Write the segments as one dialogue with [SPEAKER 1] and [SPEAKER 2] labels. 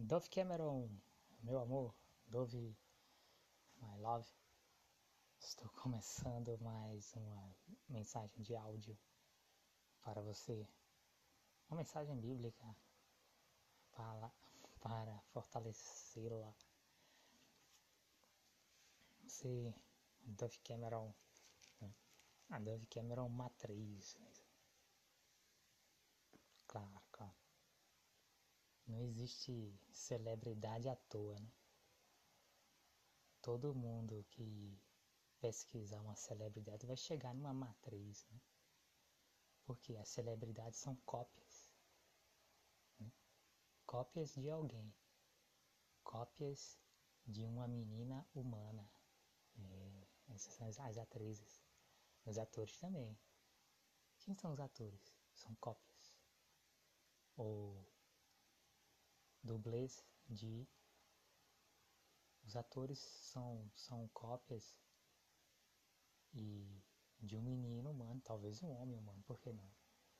[SPEAKER 1] Dove Cameron, meu amor, Dove, my love. Estou começando mais uma mensagem de áudio para você. Uma mensagem bíblica para, para fortalecê-la. Você, Dove Cameron, né? a Dove Cameron matriz. Claro. Não existe celebridade à toa, né? Todo mundo que pesquisar uma celebridade vai chegar numa matriz, né? Porque as celebridades são cópias. Né? Cópias de alguém. Cópias de uma menina humana. É, essas são as, as atrizes. Os atores também. Quem são os atores? São cópias. Ou dublês de. Os atores são, são cópias e de um menino humano, talvez um homem humano, por que não?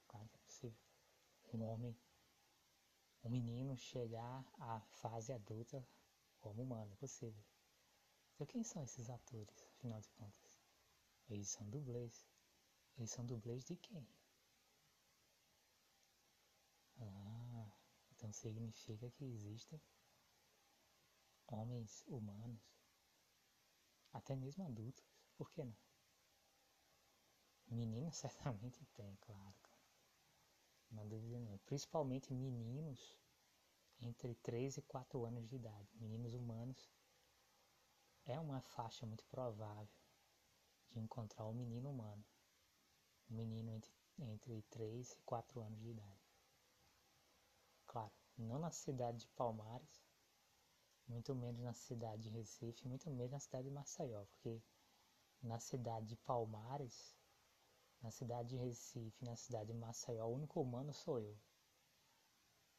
[SPEAKER 1] Claro que é possível. Um homem, um menino chegar à fase adulta como humano, é possível. Então quem são esses atores, afinal de contas? Eles são dublês. Eles são dublês de quem? Ah, então significa que existem homens humanos, até mesmo adultos, por que não? Meninos certamente tem, claro, Não dúvida nenhuma. Principalmente meninos entre 3 e 4 anos de idade. Meninos humanos é uma faixa muito provável de encontrar um menino humano. Um menino entre, entre 3 e 4 anos de idade. Claro, não na cidade de Palmares, muito menos na cidade de Recife, muito menos na cidade de Maceió, porque na cidade de Palmares, na cidade de Recife, na cidade de Maceió, o único humano sou eu.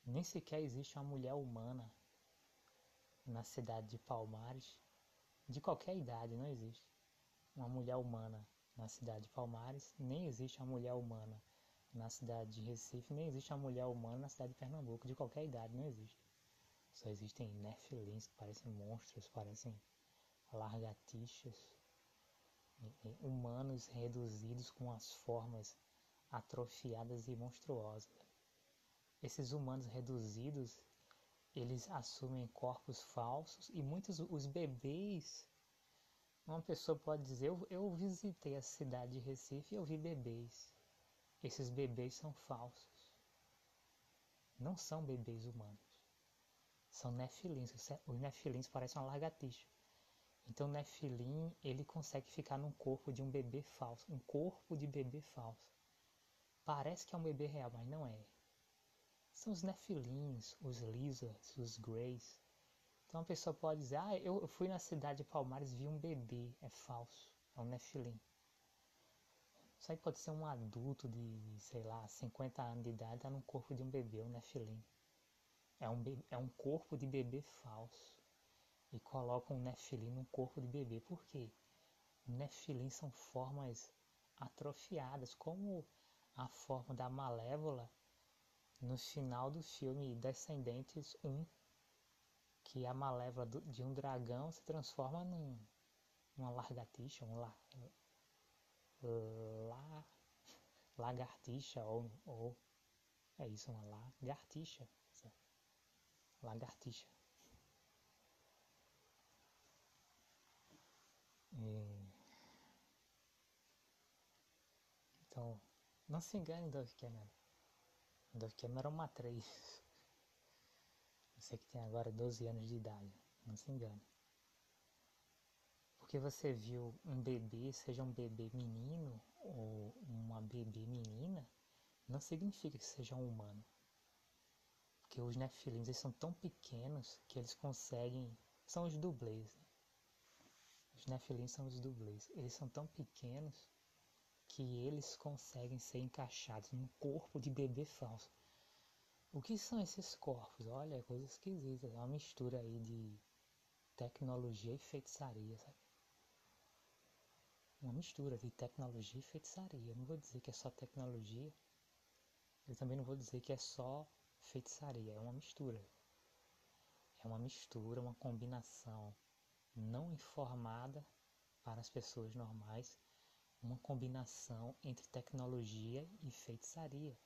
[SPEAKER 1] Nem sequer existe uma mulher humana na cidade de Palmares, de qualquer idade, não existe. Uma mulher humana na cidade de Palmares, nem existe uma mulher humana na cidade de Recife, nem existe uma mulher humana na cidade de Pernambuco, de qualquer idade, não existe. Só existem nefilins que parecem monstros, parecem largatixas, humanos reduzidos com as formas atrofiadas e monstruosas. Esses humanos reduzidos, eles assumem corpos falsos e muitos os bebês uma pessoa pode dizer, eu, eu visitei a cidade de Recife e eu vi bebês. Esses bebês são falsos. Não são bebês humanos. São nefilins. Os nefilins parecem uma lagartixa. Então o nefilim, ele consegue ficar num corpo de um bebê falso. Um corpo de bebê falso. Parece que é um bebê real, mas não é. São os nefilins, os lizards, os greys. Então a pessoa pode dizer, ah, eu fui na cidade de Palmares e vi um bebê. É falso. É um nefilim. Isso aí pode ser um adulto de, sei lá, 50 anos de idade, tá no corpo de um bebê, um nefilim. É um, é um corpo de bebê falso. E coloca um nefilim no corpo de bebê. Por quê? Nefilim são formas atrofiadas, como a forma da Malévola no final do filme Descendentes 1, que a Malévola de um dragão se transforma num, numa largatixa, um la, la, lagartixa ou, ou é isso, uma lagartixa. Lagartixa. Então, não se engane, Dove Cameron. Dove Cameron é uma atriz. Você que tem agora 12 anos de idade. Não se engane porque você viu um bebê, seja um bebê menino ou uma bebê menina, não significa que seja um humano. Porque os nefilins eles são tão pequenos que eles conseguem. São os dublês. Né? Os nefilins são os dublês. Eles são tão pequenos que eles conseguem ser encaixados num corpo de bebê falso. O que são esses corpos? Olha, é coisa esquisita. É uma mistura aí de tecnologia e feitiçaria, sabe? Uma mistura de tecnologia e feitiçaria. Eu não vou dizer que é só tecnologia, eu também não vou dizer que é só feitiçaria, é uma mistura. é uma mistura, uma combinação não informada para as pessoas normais, uma combinação entre tecnologia e feitiçaria.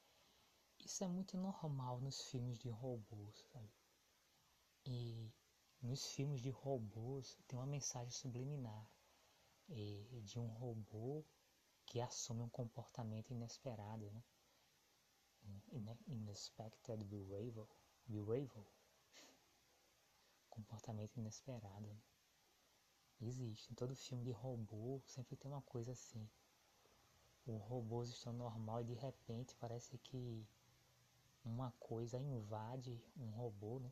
[SPEAKER 1] Isso é muito normal nos filmes de robôs, sabe? E nos filmes de robôs tem uma mensagem subliminar é, de um robô que assume um comportamento inesperado, né? Unexpected behavior, behavior. comportamento inesperado. Existe, em todo filme de robô sempre tem uma coisa assim. Os robôs estão normal e de repente parece que uma coisa invade um robô, né?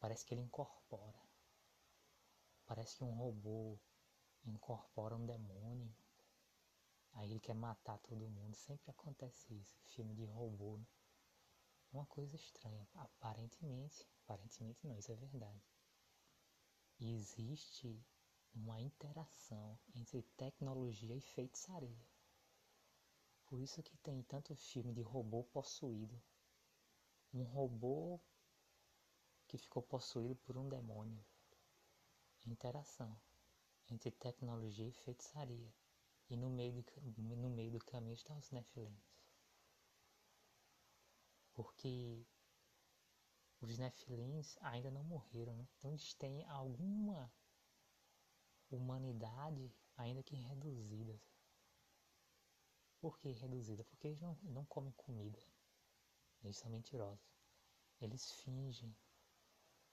[SPEAKER 1] Parece que ele incorpora. Parece que um robô incorpora um demônio. Aí ele quer matar todo mundo. Sempre acontece isso. Filme de robô. Né? Uma coisa estranha. Aparentemente. Aparentemente não, isso é verdade. Existe uma interação entre tecnologia e feitiçaria. Por isso que tem tanto filme de robô possuído. Um robô que ficou possuído por um demônio. Interação entre tecnologia e feitiçaria. E no meio, de, no meio do caminho estão os Nefilins. Porque os Nefilins ainda não morreram, né? então eles têm alguma humanidade, ainda que reduzida. Por que reduzida? Porque eles não, não comem comida. Eles são mentirosos. Eles fingem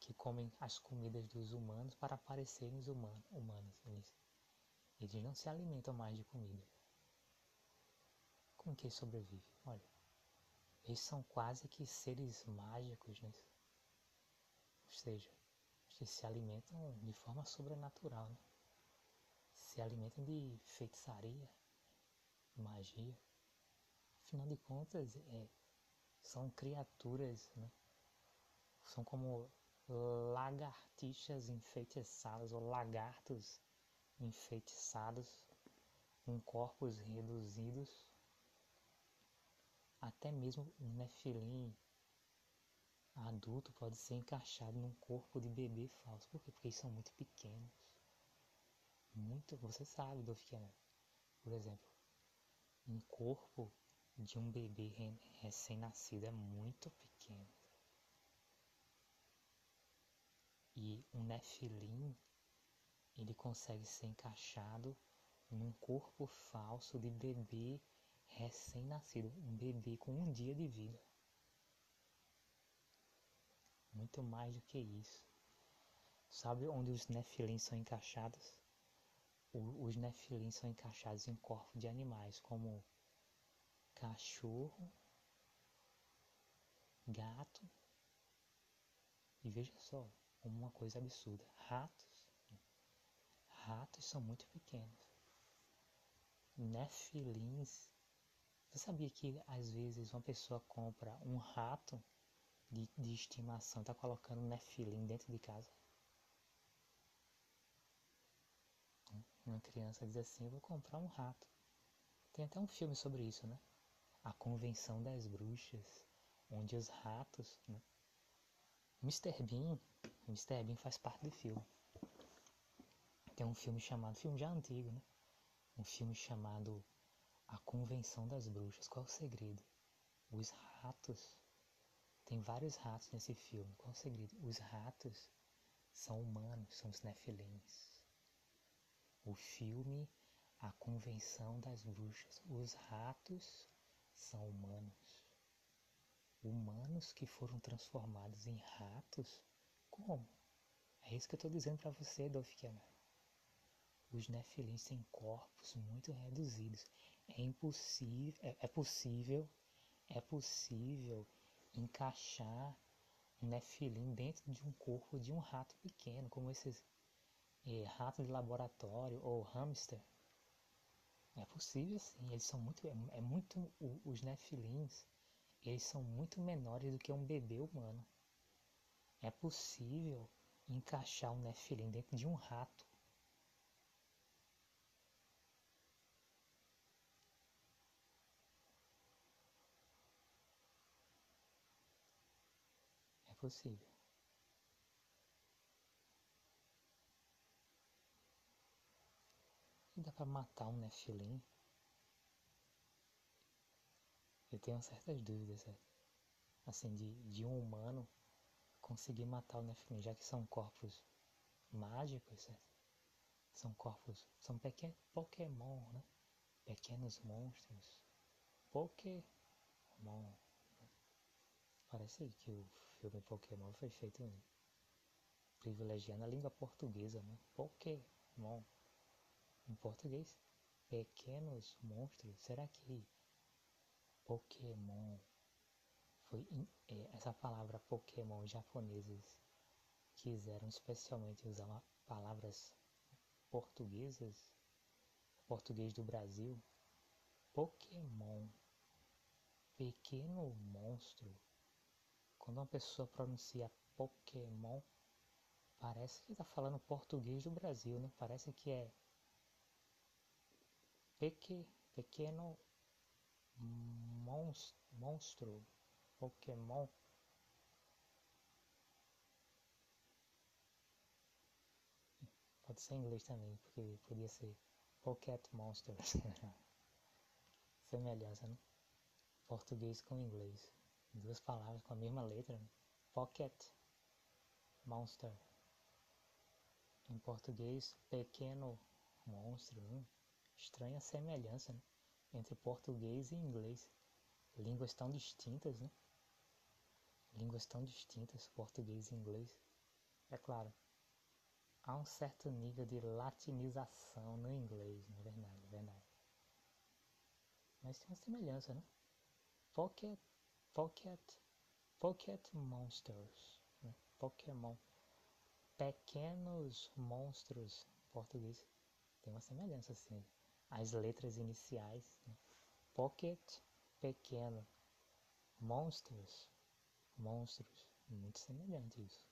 [SPEAKER 1] que comem as comidas dos humanos para parecerem os humanos. Eles, eles não se alimentam mais de comida. Como que eles sobrevivem? Olha, eles são quase que seres mágicos, né? Ou seja, eles se alimentam de forma sobrenatural, né? Se alimentam de feitiçaria, magia. Afinal de contas, é, são criaturas, né? São como lagartixas enfeitiçadas ou lagartos enfeitiçados com corpos reduzidos, até mesmo um nefilim adulto pode ser encaixado num corpo de bebê falso. Por quê? Porque eles são muito pequenos. Muito, você sabe do que é. Por exemplo, um corpo de um bebê recém-nascido é muito pequeno. E um nefilim, ele consegue ser encaixado num corpo falso de bebê recém-nascido, um bebê com um dia de vida. Muito mais do que isso. Sabe onde os nefilins são encaixados? Os nefilins são encaixados em corpos de animais, como cachorro, gato. E veja só, uma coisa absurda. Ratos. Ratos são muito pequenos. Nefilins. Você sabia que às vezes uma pessoa compra um rato de, de estimação, está colocando um nefilim dentro de casa? Uma criança diz assim, eu vou comprar um rato. Tem até um filme sobre isso, né? A Convenção das Bruxas, onde os ratos, né? Mr. Bean Mr. Bean faz parte do filme. Tem um filme chamado, filme já antigo, né? Um filme chamado A Convenção das Bruxas. Qual é o segredo? Os ratos. Tem vários ratos nesse filme. Qual é o segredo? Os ratos são humanos, são os nefilins. O filme A Convenção das Bruxas. Os ratos são humanos. Humanos que foram transformados em ratos como? É isso que eu estou dizendo para você, Dolph. Os nefilins têm corpos muito reduzidos. É impossível, é, é possível, é possível encaixar um nefilim dentro de um corpo de um rato pequeno, como esses é, ratos de laboratório ou hamster. É possível sim, eles são muito, é, é muito, os nefilins, eles são muito menores do que um bebê humano. É possível encaixar um Nephilim dentro de um rato. É possível. E dá para matar um Nephilim? Eu tenho certas dúvidas, assim, de, de um humano conseguir matar o Nephilim, já que são corpos mágicos, certo? São corpos, são pequenos Pokémon, né? Pequenos monstros. Pokémon. Parece que o filme Pokémon foi feito privilegiando a língua portuguesa, né? Pokémon. Em português, pequenos monstros. Será que Pokémon foi é, essa palavra Pokémon japoneses quiseram especialmente usar palavras portuguesas, português do Brasil, Pokémon, pequeno monstro. Quando uma pessoa pronuncia Pokémon, parece que está falando português do Brasil, né? Parece que é peque, pequeno monstro, Pokémon. Pode ser em inglês também, porque podia ser Pocket Monsters. Semelhança, né? Português com inglês. Duas palavras com a mesma letra. Né? Pocket Monster. Em português, pequeno monstro. Né? Estranha semelhança né? entre português e inglês. Línguas tão distintas, né? Línguas tão distintas, português e inglês. É claro, há um certo nível de latinização no inglês, na é verdade, é verdade. Mas tem uma semelhança, né? Pocket, Pocket, Pocket Monsters, né? Pokémon. Pequenos monstros, português. Tem uma semelhança, assim. As letras iniciais, né? Pocket, pequeno. Monsters, monstros. Muito semelhante isso.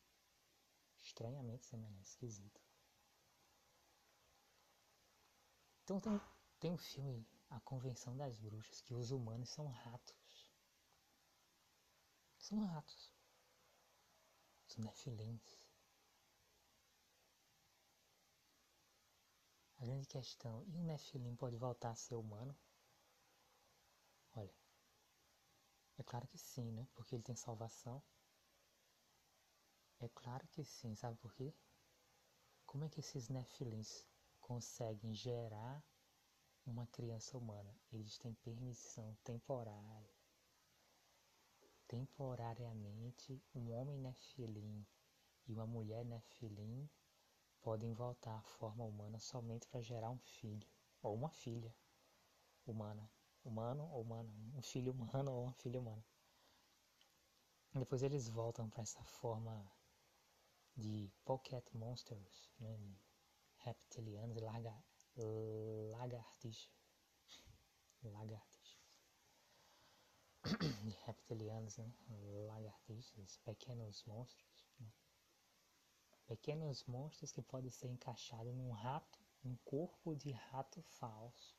[SPEAKER 1] Estranhamente semelhante, esquisito. Então tem, tem um filme, A Convenção das Bruxas, que os humanos são ratos. São ratos. São nefilins. A grande questão, e o nefilim pode voltar a ser humano? Olha, é claro que sim, né? Porque ele tem salvação. É claro que sim, sabe por quê? Como é que esses nefilins conseguem gerar uma criança humana? Eles têm permissão temporária. Temporariamente, um homem nefilim e uma mulher nefilim podem voltar à forma humana somente para gerar um filho ou uma filha humana humano ou humana, um filho humano ou uma filha humana. Depois eles voltam para essa forma de pocket monsters, né? reptilianos e larga, lagartixas. Lagartixas. de reptilianos, né? lagartixas, pequenos monstros. Né? Pequenos monstros que podem ser encaixados num rato, um corpo de rato falso.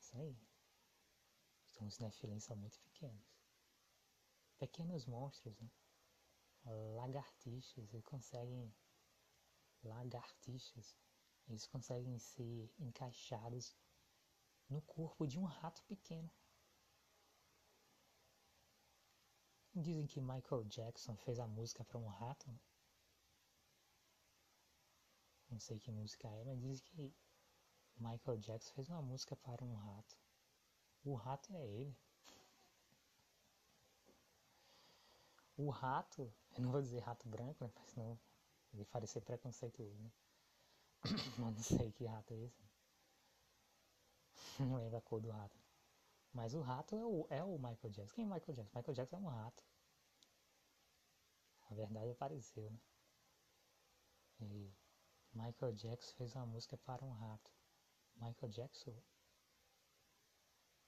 [SPEAKER 1] Isso aí. Os Nephilim são muito pequenos. Pequenos monstros, né? lagartixas, eles conseguem. Lagartixas, eles conseguem ser encaixados no corpo de um rato pequeno. Dizem que Michael Jackson fez a música para um rato. Né? Não sei que música é, mas dizem que Michael Jackson fez uma música para um rato. O rato é ele. O rato, eu não vou dizer rato branco, né? Senão ele parecer preconceituoso, né? Mas não sei que rato é esse. Não lembro a cor do rato. Mas o rato é o, é o Michael Jackson. Quem é o Michael Jackson? Michael Jackson é um rato. A verdade apareceu, né? E Michael Jackson fez uma música para um rato. Michael Jackson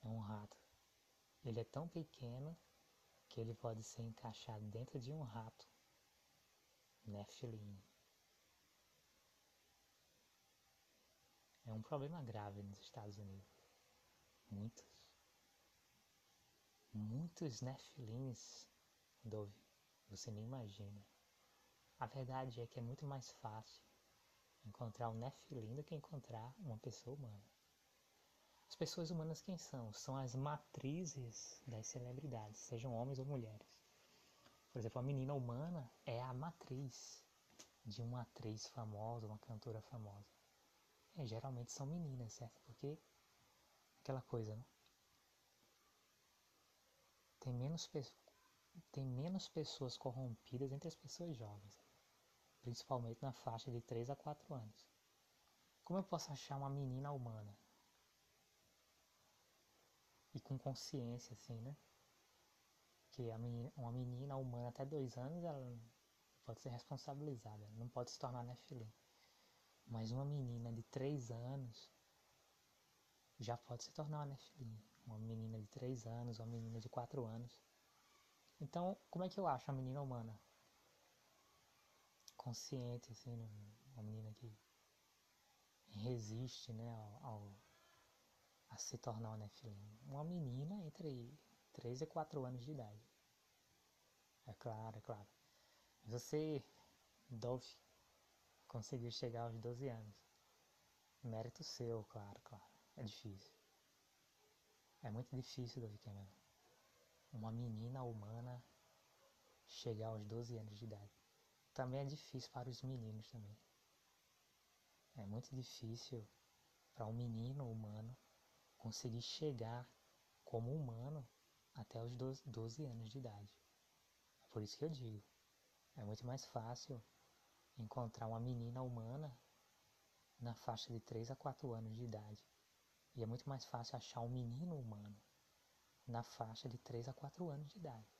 [SPEAKER 1] é um rato. Ele é tão pequeno que ele pode ser encaixado dentro de um rato. Nephilim. É um problema grave nos Estados Unidos. Muitos. Muitos Nephilims, Dove, você nem imagina. A verdade é que é muito mais fácil encontrar um Nefilim do que encontrar uma pessoa humana. As pessoas humanas quem são? São as matrizes das celebridades, sejam homens ou mulheres. Por exemplo, a menina humana é a matriz de uma atriz famosa, uma cantora famosa. É, geralmente são meninas, certo? Porque aquela coisa, né? Tem menos, tem menos pessoas corrompidas entre as pessoas jovens, principalmente na faixa de 3 a 4 anos. Como eu posso achar uma menina humana? E com consciência, assim, né? Que a menina, uma menina humana até dois anos, ela pode ser responsabilizada, não pode se tornar nefilim. Mas uma menina de três anos já pode se tornar uma nefilim uma menina de 3 anos, uma menina de 4 anos. Então, como é que eu acho a menina humana? Consciente, assim, uma menina que resiste, né, ao a se tornar uma nefilim. Uma menina entre 3 e 4 anos de idade. É claro, é claro. Você, Dolph, conseguiu chegar aos 12 anos. Mérito seu, claro, claro. É difícil. É muito difícil, Davi Cameron. Uma menina humana chegar aos 12 anos de idade. Também é difícil para os meninos também. É muito difícil para um menino humano conseguir chegar como humano até os 12, 12 anos de idade. É por isso que eu digo, é muito mais fácil encontrar uma menina humana na faixa de 3 a 4 anos de idade e é muito mais fácil achar um menino humano na faixa de 3 a 4 anos de idade.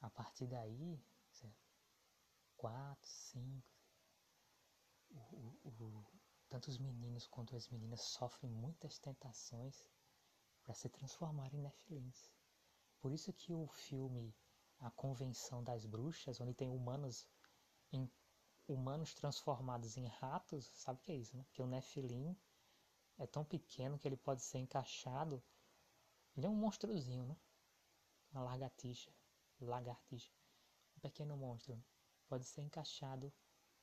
[SPEAKER 1] A partir daí, 4, 5, o, o, o, tanto os meninos quanto as meninas sofrem muitas tentações para se transformarem em nefilins. Por isso que o filme A Convenção das Bruxas, onde tem humanos em, humanos transformados em ratos, sabe o que é isso, né? Que o nefilim é tão pequeno que ele pode ser encaixado. Ele é um monstruozinho, né? Uma lagartixa, lagartixa, um pequeno monstro. Pode ser encaixado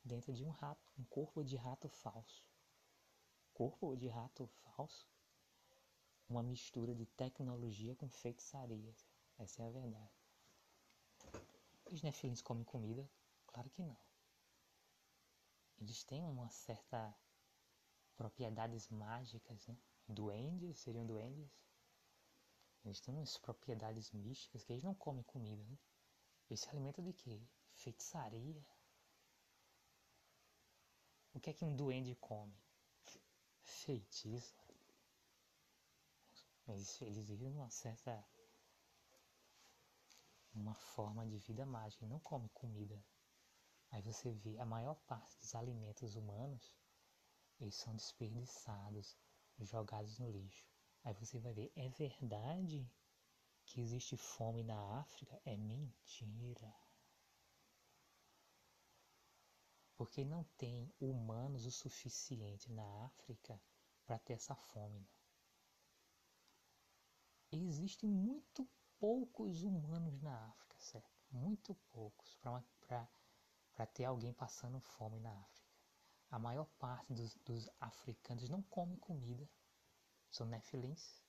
[SPEAKER 1] dentro de um rato, um corpo de rato falso. Corpo de rato falso? Uma mistura de tecnologia com feitiçaria. Essa é a verdade. Os nefilins comem comida? Claro que não. Eles têm uma certa propriedades mágicas, né? Duendes, seriam duendes. Eles têm umas propriedades místicas que eles não comem comida, né? Eles se alimentam de quê? Feitiçaria. O que é que um duende come? Feitiço. Eles, eles vivem uma certa. uma forma de vida mágica não comem comida. Aí você vê a maior parte dos alimentos humanos eles são desperdiçados, jogados no lixo. Aí você vai ver, é verdade que existe fome na África? É mentira. Porque não tem humanos o suficiente na África para ter essa fome. Existem muito poucos humanos na África, certo? Muito poucos para ter alguém passando fome na África. A maior parte dos, dos africanos não come comida, são nefilins.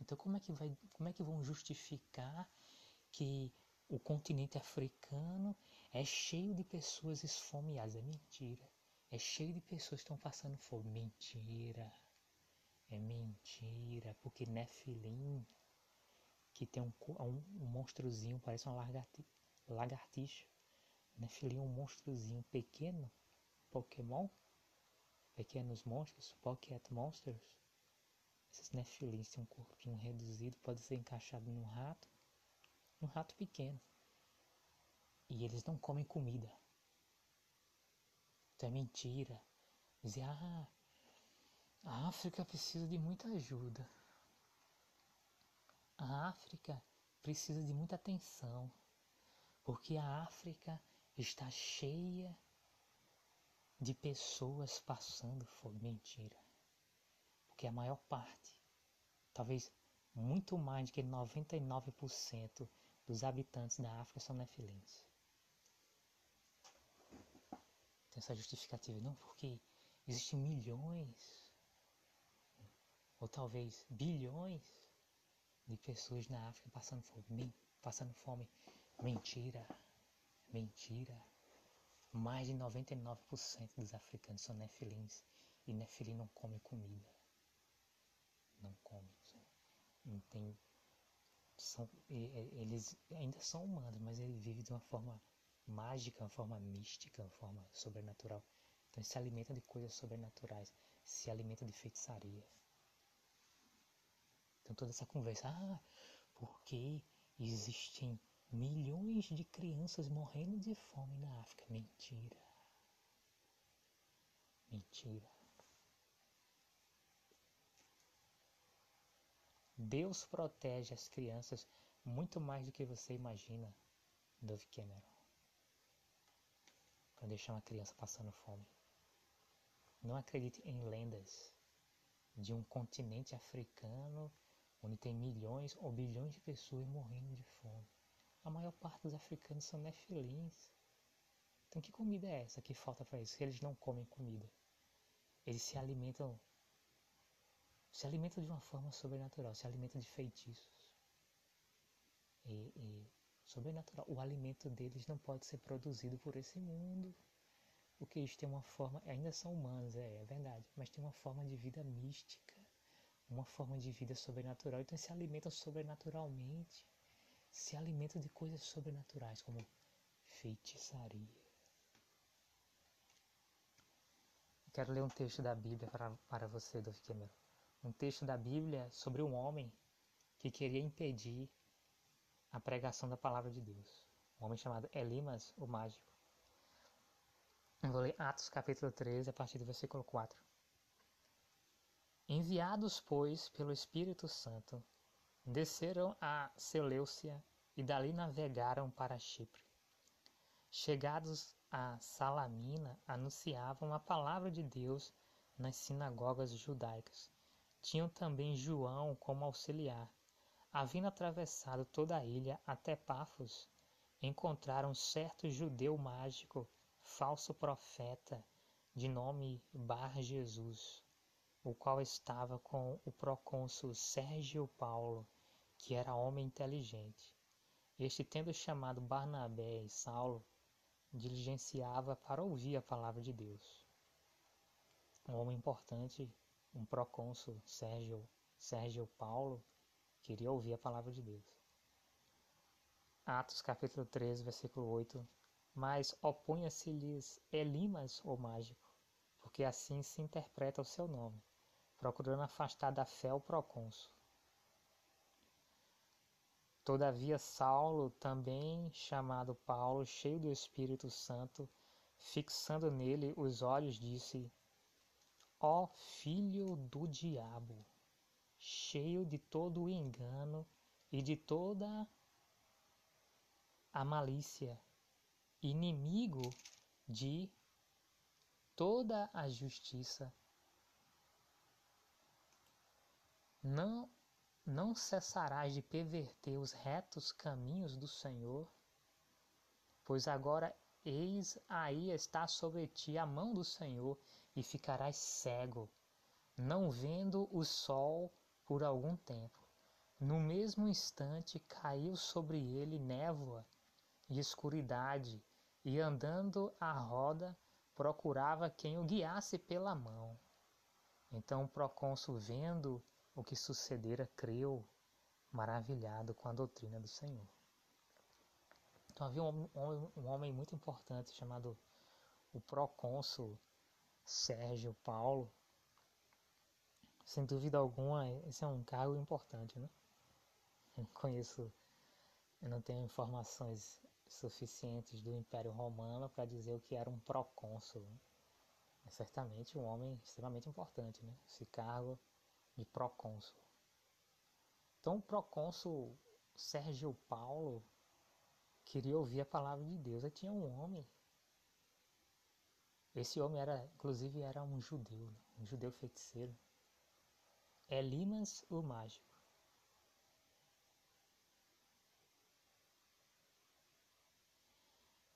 [SPEAKER 1] Então como é que vai, como é que vão justificar que o continente africano é cheio de pessoas esfomeadas? É mentira. É cheio de pessoas que estão passando fome. Mentira. É mentira, porque Nefilim, que tem um, um, um monstrozinho, parece uma lagartixa. Nefilim é um monstrozinho pequeno, Pokémon, pequenos monstros, Pocket Monsters, esses Nephilims têm um corpinho reduzido, pode ser encaixado num rato, um rato pequeno. E eles não comem comida. Então é mentira. Dizer, ah, a África precisa de muita ajuda. A África precisa de muita atenção, porque a África está cheia de pessoas passando fome. Mentira. Porque a maior parte, talvez muito mais do que 99% dos habitantes da África são nefilins. Tem essa justificativa. Não, porque existem milhões, ou talvez bilhões de pessoas na África passando fome. Passando fome. Mentira. Mentira. Mais de 99% dos africanos são nefilins e nefilim não come comida. Não come. Não tem, são, eles ainda são humanos, mas eles vivem de uma forma mágica, uma forma mística, uma forma sobrenatural. Então se alimenta de coisas sobrenaturais, se alimenta de feitiçaria. Então toda essa conversa, ah, porque existem milhões de crianças morrendo de fome na África. Mentira. Mentira. Deus protege as crianças muito mais do que você imagina, Dove Cameron. Para deixar uma criança passando fome. Não acredite em lendas de um continente africano onde tem milhões ou bilhões de pessoas morrendo de fome. A maior parte dos africanos são nefilins. Então que comida é essa que falta para eles? Eles não comem comida. Eles se alimentam se alimentam de uma forma sobrenatural, se alimentam de feitiços. E, e sobrenatural. O alimento deles não pode ser produzido por esse mundo. Porque eles têm uma forma, ainda são humanos, é, é verdade, mas tem uma forma de vida mística uma forma de vida sobrenatural, então se alimentam sobrenaturalmente, se alimentam de coisas sobrenaturais, como feitiçaria. Quero ler um texto da Bíblia para, para você, Dove Cameron. Um texto da Bíblia sobre um homem que queria impedir a pregação da palavra de Deus. Um homem chamado Elimas, o mágico. Eu vou ler Atos capítulo 13, a partir do versículo 4. Enviados, pois, pelo Espírito Santo, desceram a Seleucia e dali navegaram para Chipre. Chegados a Salamina, anunciavam a palavra de Deus nas sinagogas judaicas. Tinham também João como auxiliar. Havendo atravessado toda a ilha até Pafos, encontraram certo judeu mágico, falso profeta, de nome Bar Jesus o qual estava com o procônsul Sérgio Paulo, que era homem inteligente. Este, tendo chamado Barnabé e Saulo, diligenciava para ouvir a palavra de Deus. Um homem importante, um procônsul Sérgio, Sérgio Paulo, queria ouvir a palavra de Deus. Atos capítulo 13, versículo 8. Mas opunha-se-lhes Elimas, o mágico, porque assim se interpreta o seu nome procurando afastar da fé o procônsul. Todavia Saulo, também chamado Paulo, cheio do Espírito Santo, fixando nele os olhos, disse: Ó filho do diabo, cheio de todo o engano e de toda a malícia, inimigo de toda a justiça, Não, não cessarás de perverter os retos caminhos do Senhor, pois agora eis aí está sobre ti a mão do Senhor e ficarás cego, não vendo o sol por algum tempo. No mesmo instante caiu sobre ele névoa e escuridade, e andando à roda, procurava quem o guiasse pela mão. Então o procônsul, vendo o que sucedera, creu, maravilhado com a doutrina do Senhor. Então havia um homem, um homem muito importante chamado o procônsul Sérgio Paulo. Sem dúvida alguma, esse é um cargo importante, né? Eu conheço, eu não tenho informações suficientes do Império Romano para dizer o que era um procônsul. Né? É certamente um homem extremamente importante, né? Esse cargo de procônsul. Então o procônsul Sérgio Paulo queria ouvir a palavra de Deus. Aí tinha um homem. Esse homem era, inclusive, era um judeu, né? um judeu feiticeiro. Elimas o mágico.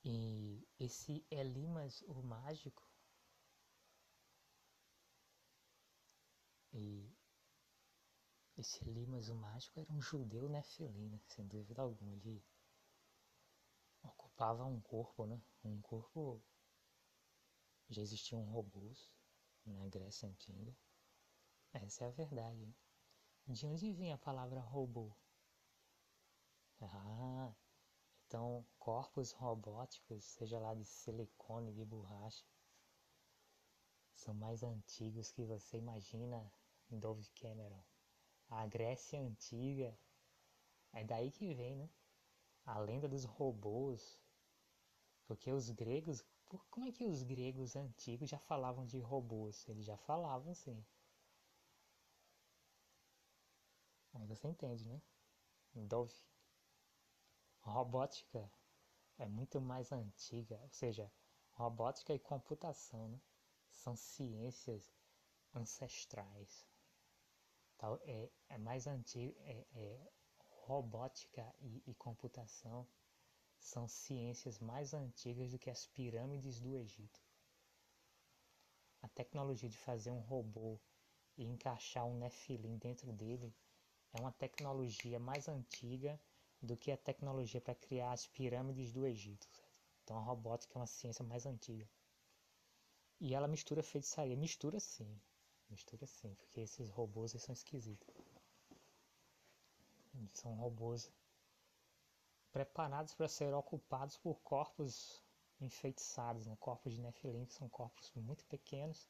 [SPEAKER 1] E esse Elimas, o mágico, e esse Elimas, o mágico, era um judeu nefilino, sem dúvida alguma. Ele ocupava um corpo, né? Um corpo. Já existiam robôs na Grécia Antiga. Essa é a verdade. De onde vinha a palavra robô? Ah, então corpos robóticos, seja lá de silicone, de borracha, são mais antigos que você imagina, Dove Cameron. A Grécia Antiga, é daí que vem, né? A lenda dos robôs. Porque os gregos, como é que os gregos antigos já falavam de robôs? Eles já falavam sim. Aí você entende, né? Dove. Robótica é muito mais antiga, ou seja, robótica e computação né? são ciências ancestrais. Tal, é, é mais antigo, é, é robótica e, e computação são ciências mais antigas do que as pirâmides do Egito. A tecnologia de fazer um robô e encaixar um Nephilim dentro dele é uma tecnologia mais antiga do que a tecnologia para criar as pirâmides do Egito. Então a robótica é uma ciência mais antiga. E ela mistura feitiçaria. Mistura sim. Mistura sim, porque esses robôs são esquisitos. São robôs preparados para ser ocupados por corpos enfeitiçados, né? corpos de Nephilim, que são corpos muito pequenos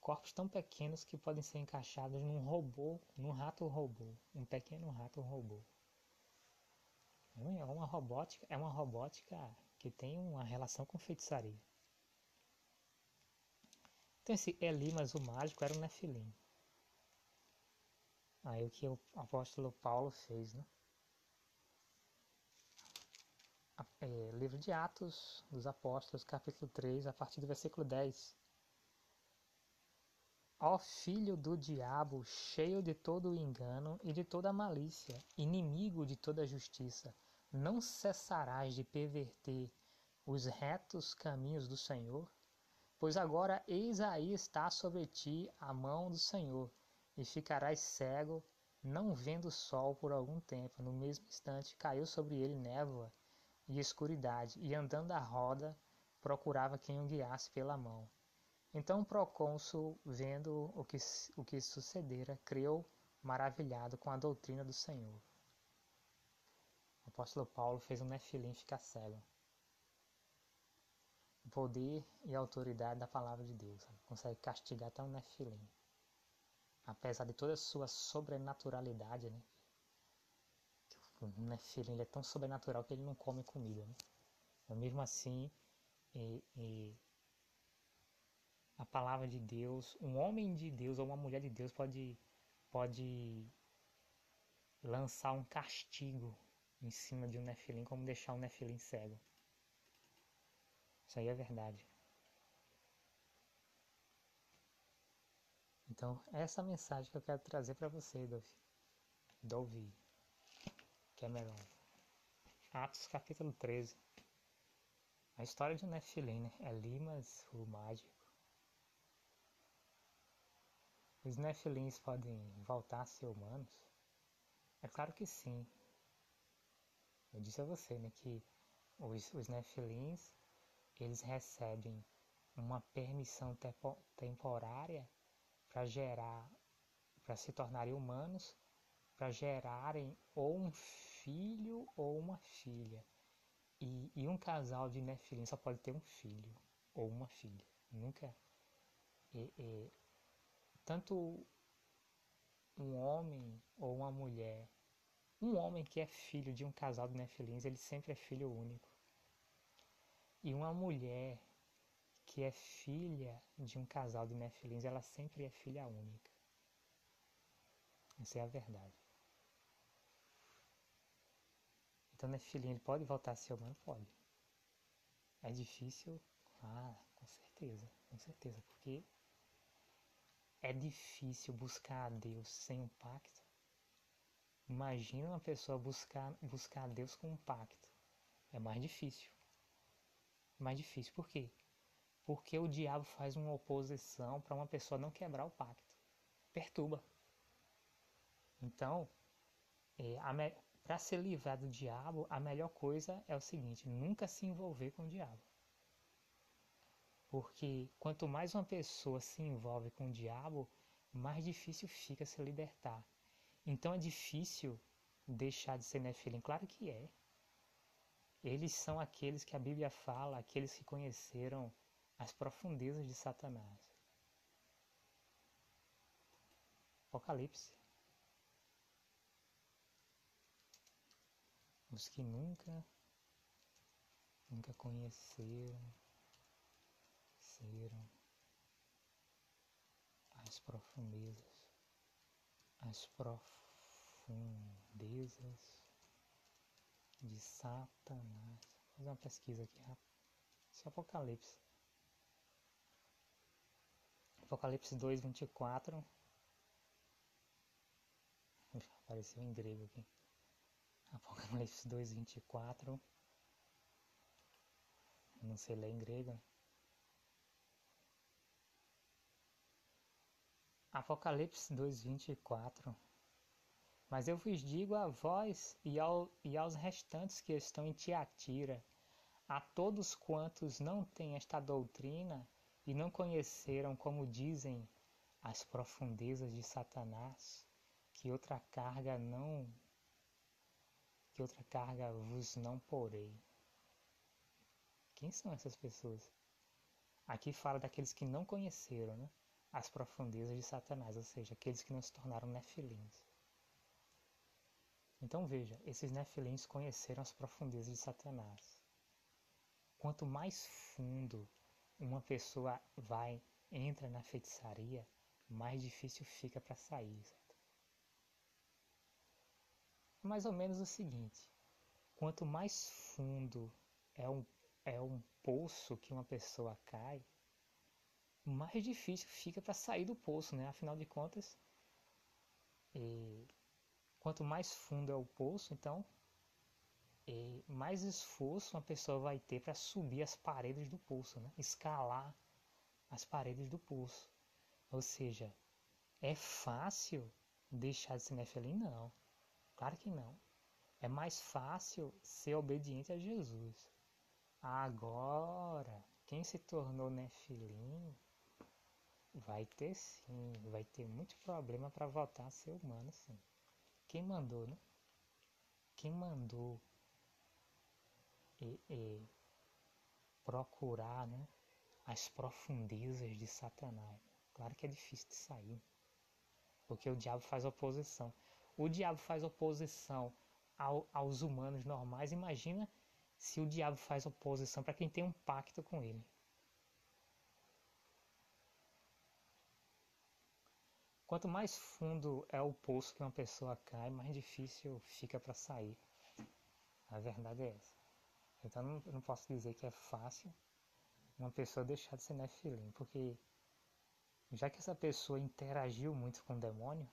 [SPEAKER 1] corpos tão pequenos que podem ser encaixados num robô, num rato robô, um pequeno rato robô. É uma robótica, é uma robótica que tem uma relação com feitiçaria. Então esse Elimas o mágico era um Nefilim. Aí o que o apóstolo Paulo fez, né? É, livro de Atos dos Apóstolos, capítulo 3, a partir do versículo 10. Ó filho do diabo, cheio de todo engano e de toda malícia, inimigo de toda justiça, não cessarás de perverter os retos caminhos do Senhor? Pois agora eis aí está sobre ti a mão do Senhor, e ficarás cego, não vendo o sol por algum tempo. No mesmo instante caiu sobre ele névoa e escuridade, e andando à roda, procurava quem o guiasse pela mão. Então o procônsul, vendo o que, o que sucedera, creu maravilhado com a doutrina do Senhor. O apóstolo Paulo fez um nefilim ficar cego. O poder e a autoridade da palavra de Deus. Sabe? Consegue castigar até um nefilim. Apesar de toda a sua sobrenaturalidade, né? O nefilim é tão sobrenatural que ele não come comida, né? Mas mesmo assim, e, e a palavra de Deus, um homem de Deus ou uma mulher de Deus pode, pode lançar um castigo em cima de um nefilim, como deixar um nefilim cego. Isso aí é verdade. Então, essa é a mensagem que eu quero trazer para você, Dove. Dove Cameron. Atos capítulo 13. A história de um Nefilim, né? É Limas, o mágico. Os Nephilims podem voltar a ser humanos? É claro que sim. Eu disse a você né, que os, os eles recebem uma permissão tempo, temporária para gerar, para se tornarem humanos, para gerarem ou um filho ou uma filha. E, e um casal de Nephilim só pode ter um filho ou uma filha. Nunca. E, e, tanto um homem ou uma mulher, um homem que é filho de um casal de nefilins, ele sempre é filho único. E uma mulher que é filha de um casal de nefilins, ela sempre é filha única. Essa é a verdade. Então, Nefilim, ele pode voltar a ser humano? Pode. É difícil? Ah, com certeza, com certeza, porque é difícil buscar a Deus sem um pacto. Imagina uma pessoa buscar, buscar a Deus com um pacto. É mais difícil. mais difícil. Por quê? Porque o diabo faz uma oposição para uma pessoa não quebrar o pacto. Perturba. Então, é, para ser livrado do diabo, a melhor coisa é o seguinte: nunca se envolver com o diabo. Porque quanto mais uma pessoa se envolve com o diabo, mais difícil fica se libertar. Então é difícil deixar de ser nefilim? Claro que é. Eles são aqueles que a Bíblia fala, aqueles que conheceram as profundezas de Satanás. Apocalipse. Os que nunca, nunca conheceram, seram as profundezas, as profundezas de Satanás. Vou fazer uma pesquisa aqui rápido. Esse é Apocalipse. Apocalipse 2, 24. Apareceu em grego aqui. Apocalipse 2, 24. Não sei ler em grego. Apocalipse 2, 24. Mas eu vos digo a vós e, ao, e aos restantes que estão em Tiatira, a todos quantos não têm esta doutrina e não conheceram, como dizem, as profundezas de Satanás, que outra carga não que outra carga vos não porei. Quem são essas pessoas? Aqui fala daqueles que não conheceram né, as profundezas de Satanás, ou seja, aqueles que não se tornaram nefilins. Então veja, esses nefilins conheceram as profundezas de Satanás. Quanto mais fundo uma pessoa vai, entra na feitiçaria, mais difícil fica para sair. É mais ou menos o seguinte: quanto mais fundo é um, é um poço que uma pessoa cai, mais difícil fica para sair do poço, né? Afinal de contas, Quanto mais fundo é o poço, então, mais esforço uma pessoa vai ter para subir as paredes do poço, né? escalar as paredes do poço. Ou seja, é fácil deixar de ser nefilim? Não, claro que não. É mais fácil ser obediente a Jesus. Agora, quem se tornou nefilim vai ter sim, vai ter muito problema para voltar a ser humano sim. Quem mandou, né? Quem mandou e, e procurar né, as profundezas de Satanás? Claro que é difícil de sair, porque o diabo faz oposição. O diabo faz oposição ao, aos humanos normais. Imagina se o diabo faz oposição para quem tem um pacto com ele. Quanto mais fundo é o poço que uma pessoa cai, mais difícil fica para sair. A verdade é essa. Então não, não posso dizer que é fácil uma pessoa deixar de ser nefilim, porque já que essa pessoa interagiu muito com o demônio,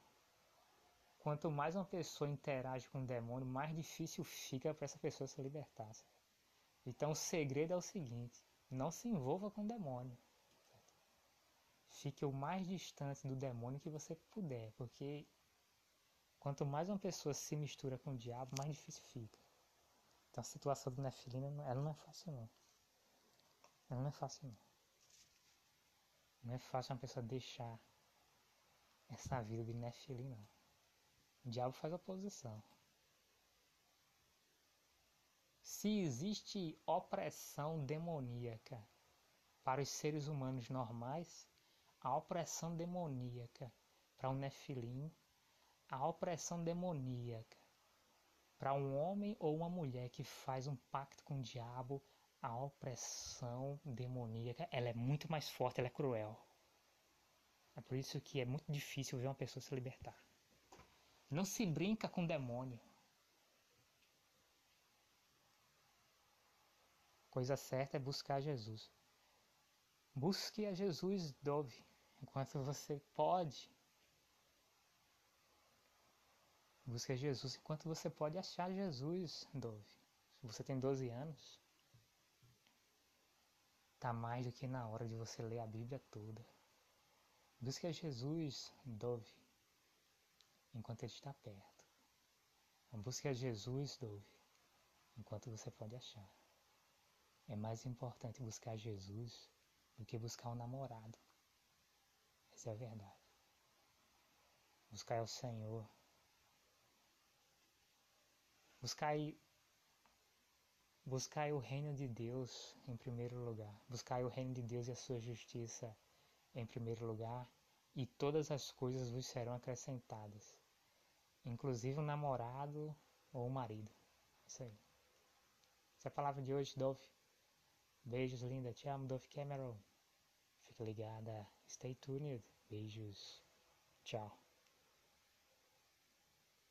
[SPEAKER 1] quanto mais uma pessoa interage com o demônio, mais difícil fica para essa pessoa se libertar. Então o segredo é o seguinte: não se envolva com o demônio fique o mais distante do demônio que você puder, porque quanto mais uma pessoa se mistura com o diabo, mais difícil fica. Então a situação do Nefilina, ela não é fácil não. Ela não é fácil não. Não é fácil uma pessoa deixar essa vida de Nefilim não. O diabo faz oposição. Se existe opressão demoníaca para os seres humanos normais, a opressão demoníaca para um nefilim, a opressão demoníaca para um homem ou uma mulher que faz um pacto com o diabo, a opressão demoníaca, ela é muito mais forte, ela é cruel. É por isso que é muito difícil ver uma pessoa se libertar. Não se brinca com o demônio. Coisa certa é buscar Jesus. Busque a Jesus, Dove enquanto você pode. Busque Jesus enquanto você pode achar Jesus, Dove. Se você tem 12 anos, Tá mais do que na hora de você ler a Bíblia toda. Busque a Jesus, Dove, enquanto Ele está perto. Busque a Jesus, Dove, enquanto você pode achar. É mais importante buscar Jesus do que buscar um namorado. Essa é a verdade. Buscar o Senhor. Buscai, buscai o reino de Deus em primeiro lugar. Buscai o reino de Deus e a sua justiça em primeiro lugar, e todas as coisas vos serão acrescentadas, inclusive um namorado ou um marido. Isso aí. Essa é a palavra de hoje, Dove. Beijos, linda. Te amo, Dove Cameron. Fica ligada. Stay tuned. Beijos. Tchau.